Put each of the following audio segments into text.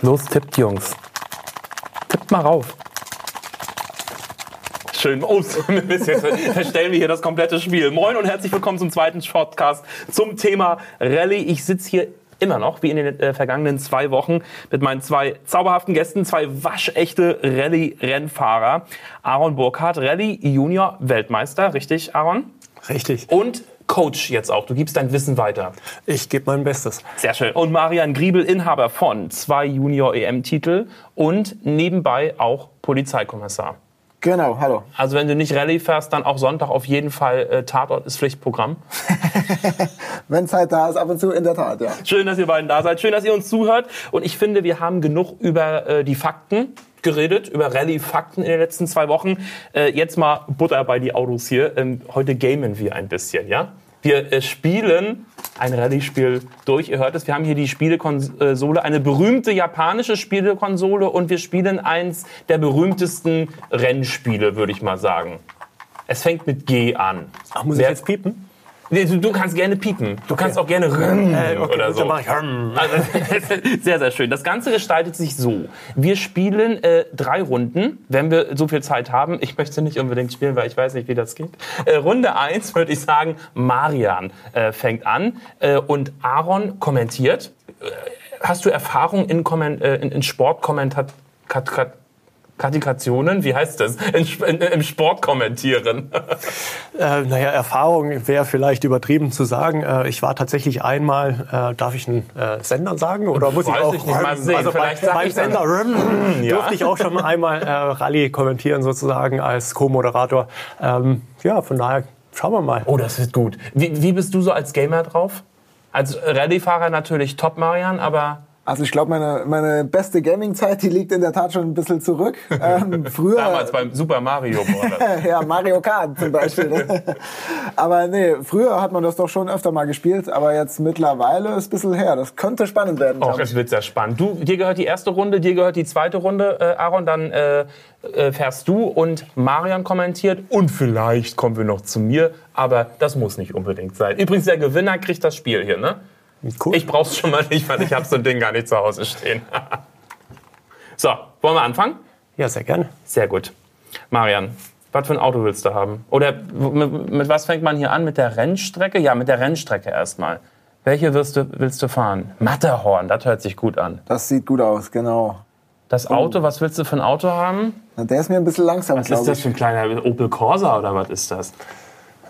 Los, tippt, Jungs. Tippt mal rauf. Schön. Oh, jetzt verstellen wir hier das komplette Spiel. Moin und herzlich willkommen zum zweiten Podcast zum Thema Rallye. Ich sitze hier immer noch, wie in den äh, vergangenen zwei Wochen, mit meinen zwei zauberhaften Gästen, zwei waschechte Rallye-Rennfahrer. Aaron Burkhardt, Rallye Junior Weltmeister, richtig, Aaron? Richtig. Und Coach jetzt auch. Du gibst dein Wissen weiter. Ich gebe mein Bestes. Sehr schön. Und Marian Griebel, Inhaber von zwei Junior-EM-Titel und nebenbei auch Polizeikommissar. Genau, hallo. Also wenn du nicht Rallye fährst, dann auch Sonntag auf jeden Fall äh, Tatort ist Pflichtprogramm. wenn Zeit da ist, ab und zu in der Tat, ja. Schön, dass ihr beiden da seid. Schön, dass ihr uns zuhört. Und ich finde, wir haben genug über äh, die Fakten geredet, über Rallye-Fakten in den letzten zwei Wochen. Äh, jetzt mal Butter bei die Autos hier. Ähm, heute gamen wir ein bisschen, ja? Wir äh, spielen ein Rallye-Spiel durch. Ihr hört es, wir haben hier die Spielekonsole, eine berühmte japanische Spielekonsole und wir spielen eins der berühmtesten Rennspiele, würde ich mal sagen. Es fängt mit G an. Ach, muss Wer, ich jetzt piepen? Du, du, kannst gerne piepen. Du okay. kannst auch gerne äh, okay, oder so. Dann mach ich rrrm. Also, sehr, sehr schön. Das Ganze gestaltet sich so. Wir spielen äh, drei Runden, wenn wir so viel Zeit haben. Ich möchte nicht unbedingt spielen, weil ich weiß nicht, wie das geht. Äh, Runde eins würde ich sagen, Marian äh, fängt an äh, und Aaron kommentiert. Äh, hast du Erfahrung in, Komment in, in Sportkommentar Qualifikationen, wie heißt das, im Sport kommentieren? Äh, naja, Erfahrung wäre vielleicht übertrieben zu sagen. Äh, ich war tatsächlich einmal, äh, darf ich einen äh, Sender sagen? Oder muss Weiß ich auch ich nicht mal sehen. Also vielleicht bei, beim Sender dann, ja. durfte ich auch schon einmal Rallye kommentieren, sozusagen als Co-Moderator. Ähm, ja, von daher schauen wir mal. Oh, das wird gut. Wie, wie bist du so als Gamer drauf? Als Rallye-Fahrer natürlich top, Marian, aber also ich glaube, meine, meine beste Gaming-Zeit, die liegt in der Tat schon ein bisschen zurück. Ähm, früher, Damals beim Super Mario Bros. ja, Mario Kart zum Beispiel. Aber nee, früher hat man das doch schon öfter mal gespielt, aber jetzt mittlerweile ist ein bisschen her. Das könnte spannend werden. Och, es wird sehr spannend. Du, dir gehört die erste Runde, dir gehört die zweite Runde, äh, Aaron. Dann äh, äh, fährst du und Marian kommentiert und vielleicht kommen wir noch zu mir, aber das muss nicht unbedingt sein. Übrigens, der Gewinner kriegt das Spiel hier, ne? Cool. Ich brauch's schon mal nicht, weil ich habe so ein Ding gar nicht zu Hause stehen. so, wollen wir anfangen? Ja, sehr gerne. Sehr gut. Marian, was für ein Auto willst du haben? Oder mit, mit, was fängt man hier an? Mit der Rennstrecke? Ja, mit der Rennstrecke erstmal. Welche willst du, willst du fahren? Matterhorn, das hört sich gut an. Das sieht gut aus, genau. Das Auto, was willst du für ein Auto haben? Na, der ist mir ein bisschen langsam, Was ist das für ein kleiner Opel Corsa oder was ist das?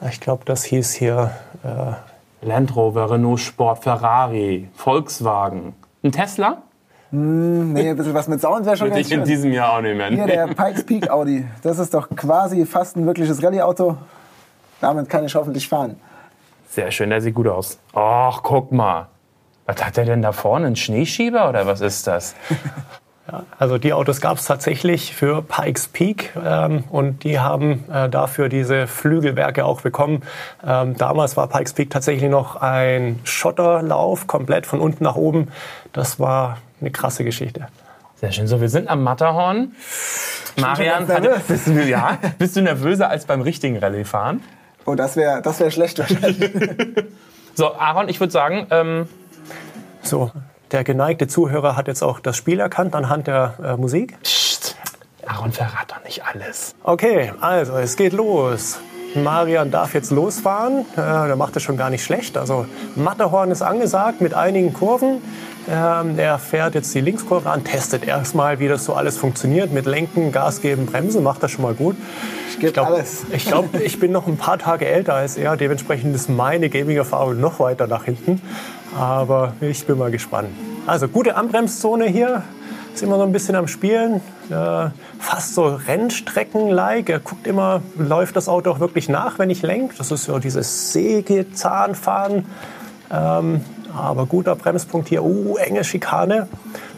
Ich glaube, das hieß hier äh, Land Rover, Renault Sport, Ferrari, Volkswagen. Ein Tesla? Mm, nee, ein bisschen was mit Sound wäre schon ganz ich schön. in diesem Jahr auch nicht mehr. Hier, der Pikes Peak Audi. Das ist doch quasi fast ein wirkliches Rallye-Auto. Damit kann ich hoffentlich fahren. Sehr schön, der sieht gut aus. Ach, guck mal. Was hat der denn da vorne? Ein Schneeschieber oder was ist das? Ja, also die Autos gab es tatsächlich für Pikes Peak ähm, und die haben äh, dafür diese Flügelwerke auch bekommen. Ähm, damals war Pikes Peak tatsächlich noch ein Schotterlauf, komplett von unten nach oben. Das war eine krasse Geschichte. Sehr schön. So, wir sind am Matterhorn. Marian, bist du, ja, bist du nervöser als beim richtigen Rallye-Fahren? Oh, das wäre das wär schlecht wahrscheinlich. so, Aaron, ich würde sagen... Ähm, so, der geneigte Zuhörer hat jetzt auch das Spiel erkannt anhand der äh, Musik. Psst. Aaron verrat doch nicht alles. Okay, also es geht los. Marian darf jetzt losfahren. Äh, der macht es schon gar nicht schlecht. Also Matterhorn ist angesagt mit einigen Kurven. Ähm, er fährt jetzt die Linkskurve an, testet erstmal, wie das so alles funktioniert. Mit Lenken, Gas geben, Bremsen macht das schon mal gut. Ich gebe alles. Ich glaube, ich bin noch ein paar Tage älter als er. Dementsprechend ist meine Gaming-Erfahrung noch weiter nach hinten. Aber ich bin mal gespannt. Also gute Anbremszone hier. Ist immer so ein bisschen am Spielen. Äh, fast so Rennstrecken-like. Er guckt immer, läuft das Auto auch wirklich nach, wenn ich lenke. Das ist so dieses Sägezahnfahren. Ähm, aber guter Bremspunkt hier. Uh, enge Schikane.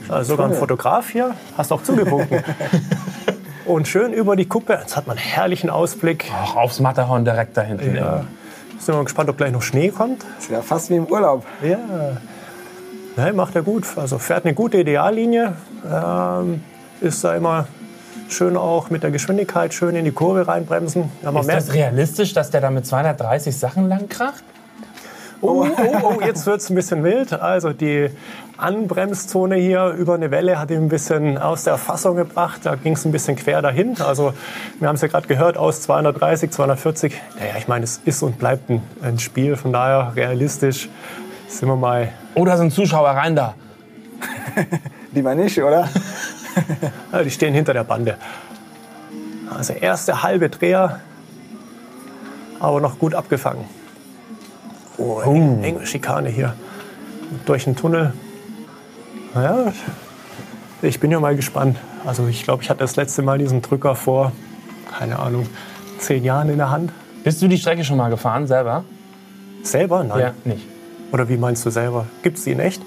Also sogar ein Fotograf hier. Hast auch zugewunken. Und schön über die Kuppe. Jetzt hat man einen herrlichen Ausblick. Ach, aufs Matterhorn direkt da hinten. Ja. Sind wir gespannt, ob gleich noch Schnee kommt. Das ist ja fast wie im Urlaub. Ja. Nein, macht er gut. Also fährt eine gute Ideallinie. Ähm, ist da immer schön auch mit der Geschwindigkeit schön in die Kurve reinbremsen. ist das realistisch, dass der da mit 230 Sachen lang kracht? Oh, oh, oh, jetzt wird es ein bisschen wild. Also die Anbremszone hier über eine Welle hat ihn ein bisschen aus der Fassung gebracht. Da ging es ein bisschen quer dahin. Also wir haben es ja gerade gehört, aus 230, 240. Naja, ich meine, es ist und bleibt ein, ein Spiel. Von daher realistisch sind wir mal... Oh, da sind Zuschauer rein da. Lieber nicht, oder? Ja, die stehen hinter der Bande. Also erste halbe Dreher, aber noch gut abgefangen. Oh, eng, enge Schikane hier. Durch den Tunnel. Naja, ich bin ja mal gespannt. Also ich glaube, ich hatte das letzte Mal diesen Drücker vor, keine Ahnung, zehn Jahren in der Hand. Bist du die Strecke schon mal gefahren, selber? Selber? Nein. nicht. Oder wie meinst du selber? Gibt es die in echt?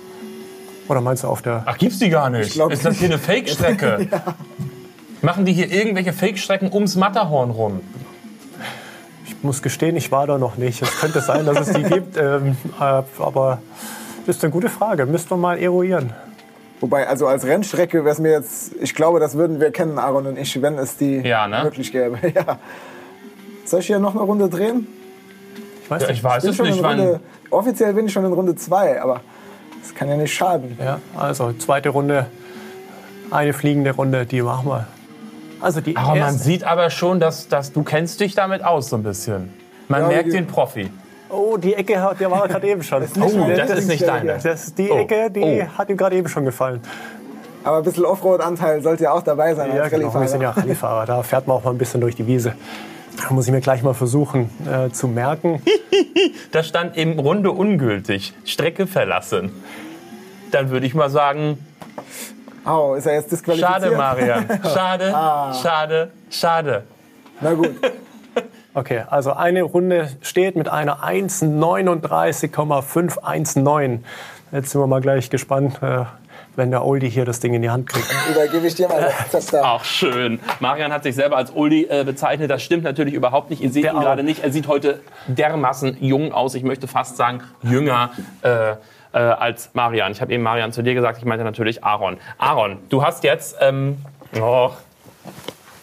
Oder meinst du auf der... Ach, gibt's die gar nicht? glaub ist das hier eine Fake-Strecke? Machen die hier irgendwelche Fake-Strecken ums Matterhorn rum? Ich muss gestehen, ich war da noch nicht. Es könnte sein, dass es die gibt. Ähm, äh, aber das ist eine gute Frage. Müssten wir mal eruieren. Wobei, also als Rennstrecke wäre es mir jetzt, ich glaube, das würden wir kennen, Aaron und ich, wenn es die Ja, ne? wirklich gäbe. Ja. Soll ich hier noch eine Runde drehen? Ich weiß Ja, nicht. ich weiß bin es schon nicht. Runde, offiziell bin ich schon in Runde 2, aber das kann ja nicht schaden. Ja, also zweite Runde, eine fliegende Runde, die machen wir. Also die Aber man sieht aber schon, dass, dass du kennst dich damit aus so ein bisschen. Man Ja, merkt den Profi. oh, die Ecke, hat- der war gerade eben schon. nicht Oh, meine das ist nicht deine. Das, die Oh, Ecke, die oh. hat ihm gerade eben schon gefallen. Aber ein bisschen Offroad-Anteil sollte ja auch dabei sein Ja, als genau. Wir Rallye-Fahrer. sind ja Rallyefahrer. Da fährt man auch mal ein bisschen durch die Wiese. Da muss ich mir gleich mal versuchen äh, zu merken. Da stand eben Runde ungültig, Strecke verlassen. Dann würde ich mal sagen, Au, ist er jetzt disqualifiziert? schade Marian, schade, Ah. schade, schade. Na gut. Okay, also eine Runde steht mit einer 1,39,519. Jetzt sind wir mal gleich gespannt, äh, wenn der Oldie hier das Ding in die Hand kriegt. Übergebe ich dir mal das Zepter. Auch schön. Marian hat sich selber als Oldie äh, bezeichnet. Das stimmt natürlich überhaupt nicht. Ihr seht Der ihn gerade nicht. Er sieht heute dermaßen jung aus. Ich möchte fast sagen, jünger. Äh, äh, als Marian. Ich habe eben Marian zu dir gesagt, ich meinte natürlich Aaron. Aaron, du hast jetzt, ähm, oh,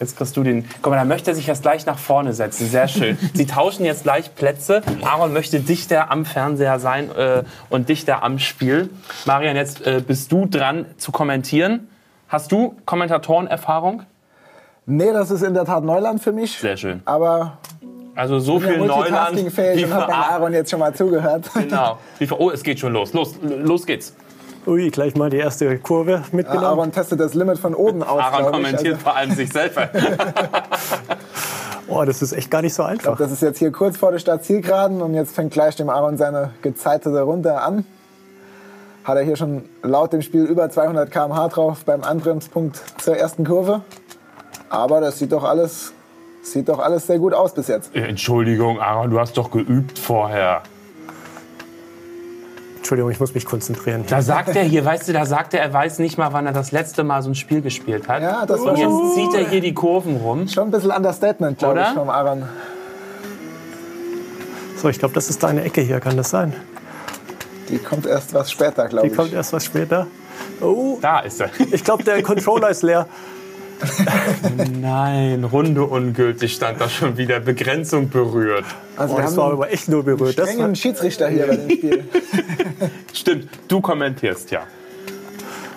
jetzt kriegst du den, guck mal, da möchte er sich jetzt gleich nach vorne setzen, sehr schön. Sie tauschen jetzt gleich Plätze. Aaron möchte dichter am Fernseher sein äh, und dichter am Spiel. Marian, jetzt äh, bist du dran zu kommentieren. Hast du Kommentatorenerfahrung? Nee, das ist in der Tat Neuland für mich. Sehr schön. Aber Also so ich viel Neuland und habe Aaron. Aaron jetzt schon mal zugehört. Genau. Wie für, oh, es geht schon los. Los, los geht's. Ui, gleich mal die erste Kurve mitgenommen. Aaron testet das Limit von oben aus. Aaron glaub kommentiert Also, vor allem sich selber. Oh, das ist echt gar nicht so einfach. das ist jetzt hier kurz vor der Startzielgeraden und jetzt fängt gleich dem Aaron seine gezeitete Runde an. Hat er hier schon laut dem Spiel über 200 km/h drauf beim Anbremspunkt zur ersten Kurve. Aber das sieht doch alles, sieht doch alles sehr gut aus bis jetzt. Entschuldigung, Aaron, du hast doch geübt vorher. Entschuldigung, ich muss mich konzentrieren. Da sagt er hier, weißt du, da sagt er, er weiß nicht mal, wann er das letzte Mal so ein Spiel gespielt hat. Ja, das war Und jetzt zieht er hier die Kurven rum. schon ein bisschen Understatement, glaube Oder? ich, vom Aaron. So, ich glaube, das ist deine Ecke hier, kann das sein? Die kommt erst was später, glaube Die ich. kommt erst was später. Oh, Da ist er. ich glaube, der Controller ist leer. Nein, Runde ungültig stand da schon wieder. Begrenzung berührt. Also Oh, wir das haben war einen aber echt nur berührt. Das war, strengen Schiedsrichter hier bei dem Spiel. Stimmt, du kommentierst ja.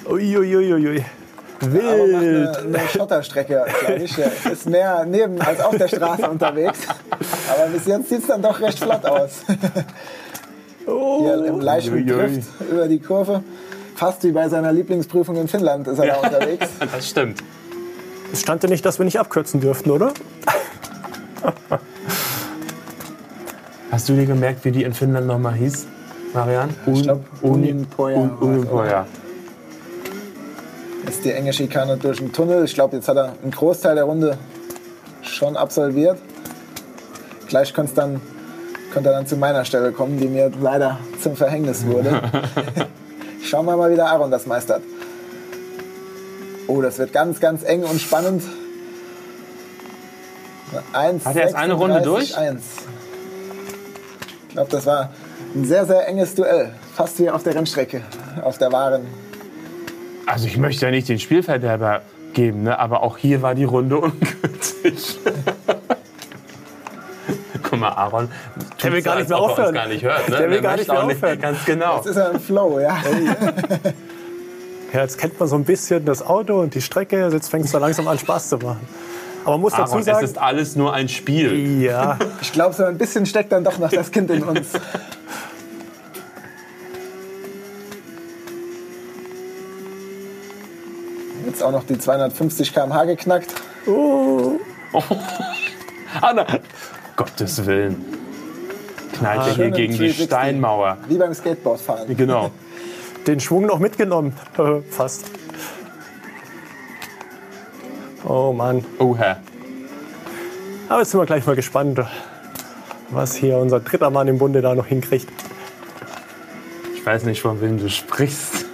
uiuiuiui. Aber Wild. macht eine, eine Schotterstrecke, glaube ich. Der ist mehr neben als auf der Straße unterwegs. Aber bis jetzt sieht es dann doch recht flott aus. Hier im leichten Uiuiui. Drift über die Kurve. Fast wie bei seiner Lieblingsprüfung in Finnland ist er da unterwegs. Das stimmt. Es stand ja nicht, dass wir nicht abkürzen dürften, oder? Hast du dir gemerkt, wie die in Finnland nochmal hieß, Marian? Ich glaube, Uninpoja. Un- Uninpoja. ist die enge Schikane durch den Tunnel. Ich glaube, jetzt hat er einen Großteil der Runde schon absolviert. Gleich könnte dann, könnte er dann zu meiner Stelle kommen, die mir leider zum Verhängnis wurde. Schauen wir mal, wie der Aaron das meistert. Oh, das wird ganz, ganz eng und spannend. Eins, Hat er jetzt eine Runde 36, durch? Eins. Ich glaube, das war ein sehr, sehr enges Duell. Fast wie auf der Rennstrecke, auf der wahren. Also ich möchte ja nicht den Spielverderber geben, ne? aber auch hier war die Runde ungültig. Guck mal, Aaron Der will gar nicht mehr aufhören. gar nicht hört. Ne? Der will gar nicht mehr aufhören. Ganz genau. Das ist ja ein Flow, ja. Ja, jetzt kennt man so ein bisschen das Auto und die Strecke. Jetzt fängt es so langsam an, Spaß zu machen. Aber man muss dazu Aaron, es sagen, ist alles nur ein Spiel. ja, Ich glaube, so ein bisschen steckt dann doch noch das Kind in uns. Jetzt auch noch die 250 km/h geknackt. Anna. Gottes Willen. Knallt er hier gegen die 360. Steinmauer. Wie beim Skateboardfahren. Genau. Den Schwung noch mitgenommen. Fast. Oh Mann. Oha. Aber jetzt sind wir gleich mal gespannt, was hier unser dritter Mann im Bunde da noch hinkriegt. Ich weiß nicht, von wem du sprichst.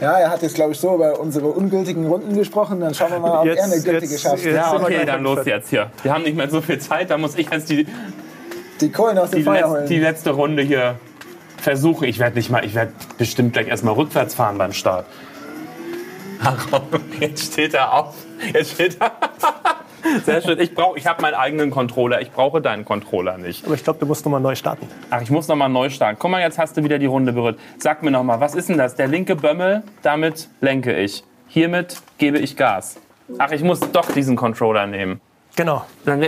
Ja, er hat jetzt, glaube ich, so über unsere ungültigen Runden gesprochen. Dann schauen wir mal, ob Jetzt- er eine gültige jetzt- schafft. jetzt- Ja, okay, dann los jetzt hier. Wir haben nicht mehr so viel Zeit, da muss ich jetzt die, Die Kohlen aus dem die, Feuer holen. die letzte Runde hier versuchen. Ich werde nicht mal, ich werde bestimmt gleich erstmal rückwärts fahren beim Start. Aaron, jetzt steht er auf. Jetzt steht er. Sehr schön. Ich, brauch, ich habe meinen eigenen Controller. Ich brauche deinen Controller nicht. Aber ich glaube, du musst nochmal neu starten. Ach, ich muss noch mal neu starten. Guck mal, jetzt hast du wieder die Runde berührt. Sag mir noch mal, was ist denn das? Der linke Bömmel, damit lenke ich. Hiermit gebe ich Gas. Ach, ich muss doch diesen Controller nehmen. Genau. Dann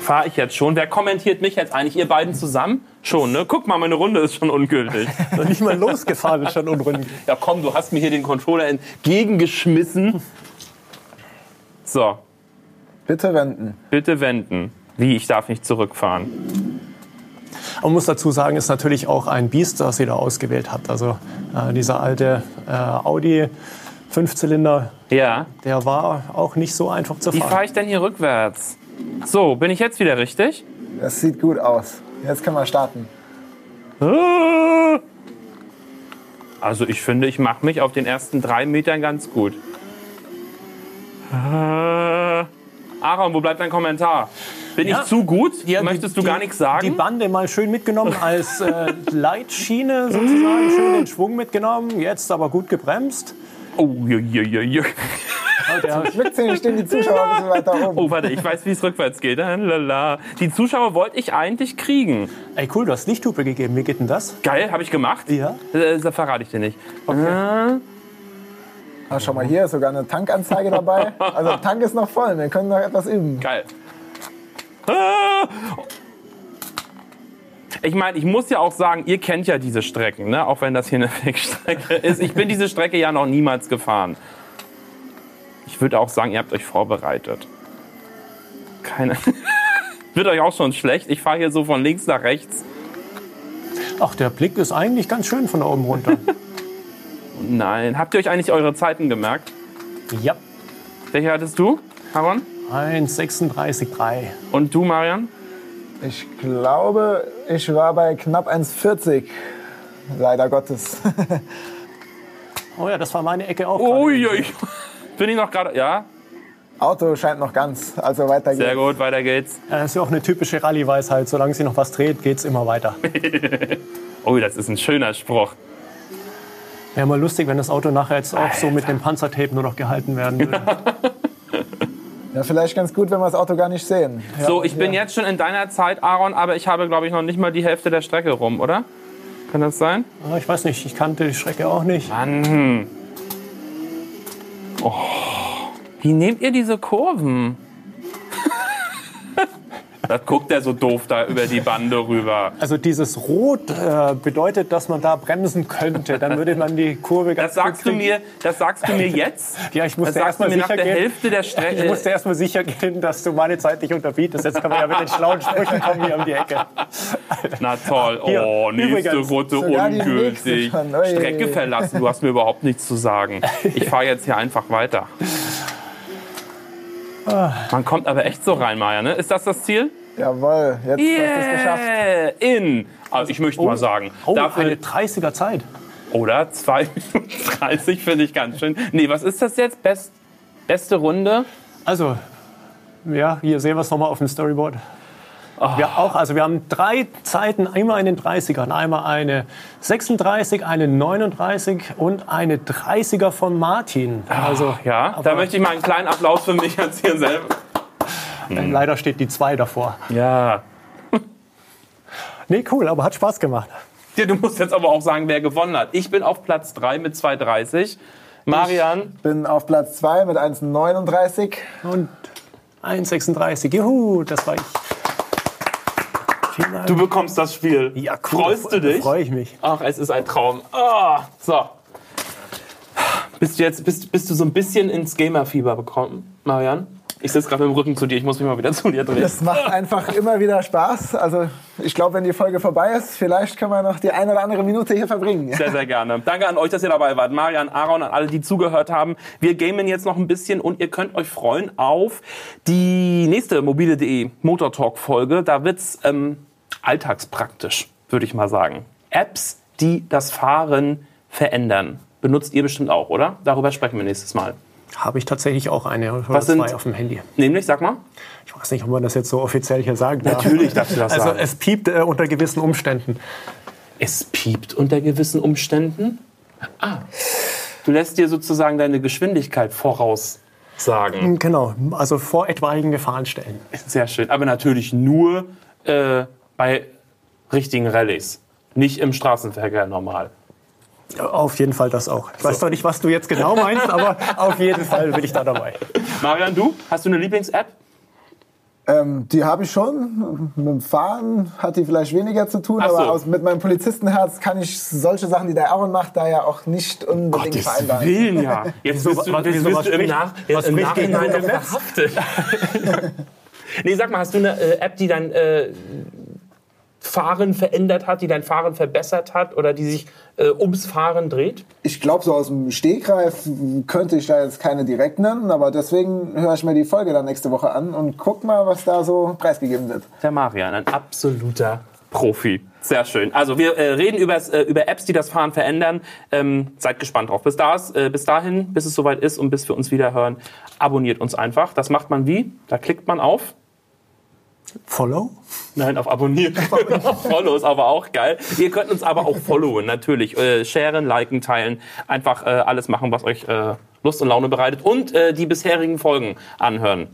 fahre ich jetzt schon. Wer kommentiert mich jetzt eigentlich? Ihr beiden zusammen? Schon, ne? Guck mal, meine Runde ist schon ungültig. Noch nicht mal losgefahren ist schon unrunden. ja, komm, du hast mir hier den Controller entgegengeschmissen. So, Bitte wenden. bitte wenden. Wie, ich darf nicht zurückfahren. Man muss dazu sagen, ist natürlich auch ein Biest, das sie da ausgewählt hat. Also äh, dieser alte äh, Audi Fünfzylinder, Ja. der war auch nicht so einfach zu Wie fahren. fahre ich denn hier rückwärts? So, bin ich jetzt wieder richtig? Das sieht gut aus. Jetzt können wir starten. Also ich finde, ich mache mich auf den ersten drei Metern ganz gut. Äh, Aaron, wo bleibt dein Kommentar? Bin Ja. ich zu gut? Ja, die- Möchtest du die- gar nichts Die sagen? Bande mal schön mitgenommen als äh, Leitschiene sozusagen, schön den Schwung mitgenommen, jetzt aber gut gebremst. Oh, je, je, je, Der, Glückszählen stehen die Zuschauer ein bisschen weiter oben. oh, warte, ich weiß, wie es rückwärts geht. Lala. Die Zuschauer wollte ich eigentlich kriegen. ey cool, du hast Lichthupe gegeben, wie geht denn das? Geil, habe ich gemacht? Ja. Äh, Das verrate ich dir nicht. Ah, schau mal, hier ist sogar eine Tankanzeige dabei. Also der Tank ist noch voll. Wir können noch etwas üben. Geil. Ah! Ich meine, ich muss ja auch sagen, ihr kennt ja diese Strecken, ne? auch wenn das hier eine Wegstrecke ist. Ich bin diese Strecke ja noch niemals gefahren. Ich würde auch sagen, ihr habt euch vorbereitet. Keine. Wird euch auch schon schlecht. Ich fahre hier so von links nach rechts. Ach, der Blick ist eigentlich ganz schön von da oben runter. Nein. Habt ihr euch eigentlich eure Zeiten gemerkt? ja. Welche hattest du, Aaron? 1,36,3. Und du, Marian? Ich glaube, ich war bei knapp 1,40. Leider Gottes. Oh ja, das war meine Ecke auch. gerade. Bin ich noch gerade. Ja, Auto scheint noch ganz. Also weiter geht's. sehr gut, weiter geht's. Ja, Das ist ja auch eine typische Rallye-Weisheit. Solange sie noch was dreht, geht es immer weiter. Oh, das ist ein schöner Spruch. Wäre mal lustig, wenn das Auto nachher jetzt auch so mit dem Panzertape nur noch gehalten werden würde. Ja, vielleicht ganz gut, wenn wir das Auto gar nicht sehen. So, ich bin jetzt schon in deiner Zeit, Aaron, aber ich habe, glaube ich, noch nicht mal die Hälfte der Strecke rum, oder? Kann das sein? Aber ich weiß nicht, ich kannte die Strecke auch nicht. Mann. Oh. Wie nehmt ihr diese Kurven? Das guckt er so doof da über die Bande rüber. Also dieses Rot äh, bedeutet, dass man da bremsen könnte. Dann würde man die Kurve ganz Das sagst gut du mir, das sagst du mir jetzt? Ja, ich musste Das erst sagst du mal mir nach sicher der gehen. Hälfte der Ich Strecke. musste erst mal sicher gehen, dass du meine Zeit nicht unterbietest. Jetzt können wir ja mit den schlauen Sprüchen kommen hier um die Ecke. Na toll. Hier, Oh, nächste die nächste ungültig. schon. Ui. Strecke verlassen. Du hast mir überhaupt nichts zu sagen. Ich fahre jetzt hier einfach weiter. Man kommt aber echt so rein, Maja. Ne? Ist das das Ziel? Jawohl, jetzt hast du es geschafft. Yeah, in. Also ich möchte mal sagen, Oh, dafür, eine 30er Zeit. oder 2 Minuten 30 finde ich ganz schön. Nee, was ist das jetzt? Best, beste Runde? Also, ja, hier sehen wir es nochmal auf dem Storyboard. Ah. Wir, auch, also wir haben drei Zeiten, immer in den 30ern. Einmal eine 36, eine 39 und eine 30er von Martin. Also, Ja, da möchte ich mal einen kleinen Applaus für mich hier selber. äh, leider steht die 2 davor. Ja. Nee, cool, aber hat Spaß gemacht. Ja, du musst jetzt aber auch sagen, wer gewonnen hat. Ich bin auf Platz 3 mit 2,30. Marian, Bin auf Platz 2 mit 1,39. Und 1,36. Juhu, das war ich. Du bekommst das Spiel. ja, cool. Freust du dich? Freue ich mich. Ach, es ist ein Traum. Ah, so. Bist du jetzt bist, bist du so ein bisschen ins Gamer-Fieber gekommen, Marian? Ich sitze gerade mit dem Rücken zu dir. Ich muss mich mal wieder zu dir drehen. Das macht einfach immer wieder Spaß. Also ich glaube, wenn die Folge vorbei ist, vielleicht können wir noch die eine oder andere Minute hier verbringen. Sehr, sehr gerne. Danke an euch, dass ihr dabei wart. Marian, Aaron, an alle, die zugehört haben. Wir gamen jetzt noch ein bisschen und ihr könnt euch freuen auf die nächste mobile.de Motor Talk Folge. Da wird's ähm, alltagspraktisch, würde ich mal sagen. Apps, die das Fahren verändern. Benutzt ihr bestimmt auch, oder? Darüber sprechen wir nächstes Mal. Habe ich tatsächlich auch eine oder Was sind- zwei auf dem Handy. Nämlich, sag mal. Ich weiß nicht, ob man das jetzt so offiziell hier sagen darf. Natürlich darfst du das Also sagen. es piept äh, unter gewissen Umständen. Es piept unter gewissen Umständen. Ah, du lässt dir sozusagen deine Geschwindigkeit voraussagen. Genau, also vor etwaigen Gefahrenstellen. Sehr schön. Aber natürlich nur äh, bei richtigen Rallyes. Nicht im Straßenverkehr normal. Auf jeden Fall das auch. Ich weiß doch nicht, was du jetzt genau meinst, aber auf jeden Fall bin ich da dabei. Marian, du? Hast du eine Lieblings-App? Ähm, die habe ich schon. Mit dem Fahren hat die vielleicht weniger zu tun, Ach so. aber aus, mit meinem Polizistenherz kann ich solche Sachen, die der Aaron macht, da ja auch nicht unbedingt vereinbaren. Willen, ja. Jetzt Wieso- bist du, was- jetzt bist was du im, Nach was jetzt im Nachhinein verhaftet. nee, sag mal, hast du eine äh, App, die dein äh, Fahren verändert hat, die dein Fahren verbessert hat oder die sich äh, ums Fahren dreht? Ich glaube, so aus dem Stegreif könnte ich da jetzt keine direkt nennen, aber deswegen höre ich mir die Folge dann nächste Woche an und guck mal, was da so preisgegeben wird. Der Marian, ein absoluter Profi. Sehr schön. Also wir äh, reden äh, über Apps, die das Fahren verändern. Ähm, seid gespannt drauf. Bis, das, äh, bis dahin, bis es soweit ist und bis wir uns wieder hören, abonniert uns einfach. Das macht man wie? Da klickt man auf. Follow? Nein, auf Abonnieren. Follow ist aber auch geil. Ihr könnt uns aber auch followen, natürlich. Äh, sharen, liken, teilen. Einfach äh, alles machen, was euch äh, Lust und Laune bereitet. Und äh, die bisherigen Folgen anhören.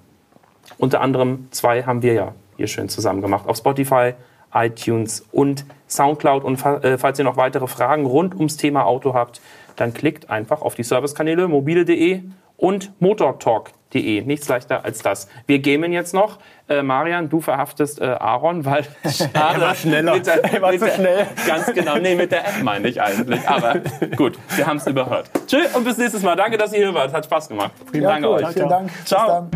Unter anderem zwei haben wir ja hier schön zusammen gemacht. Auf Spotify, iTunes und Soundcloud. Und fa äh, falls ihr noch weitere Fragen rund ums Thema Auto habt, dann klickt einfach auf die Servicekanäle mobile.de und motortalk.de. Nichts leichter als das. Wir gamen jetzt noch. Äh, Marian, du verhaftest äh, Aaron, weil schade, war schneller. Mit der, Er war zu schnell. Ganz genau. Nee, mit der App meine ich eigentlich. Aber gut, wir haben es überhört. Tschüss und bis nächstes Mal. Danke, dass ihr hier wart. Hat Spaß gemacht. Vielen Ja, Dank cool. euch. Vielen Dank. Ciao.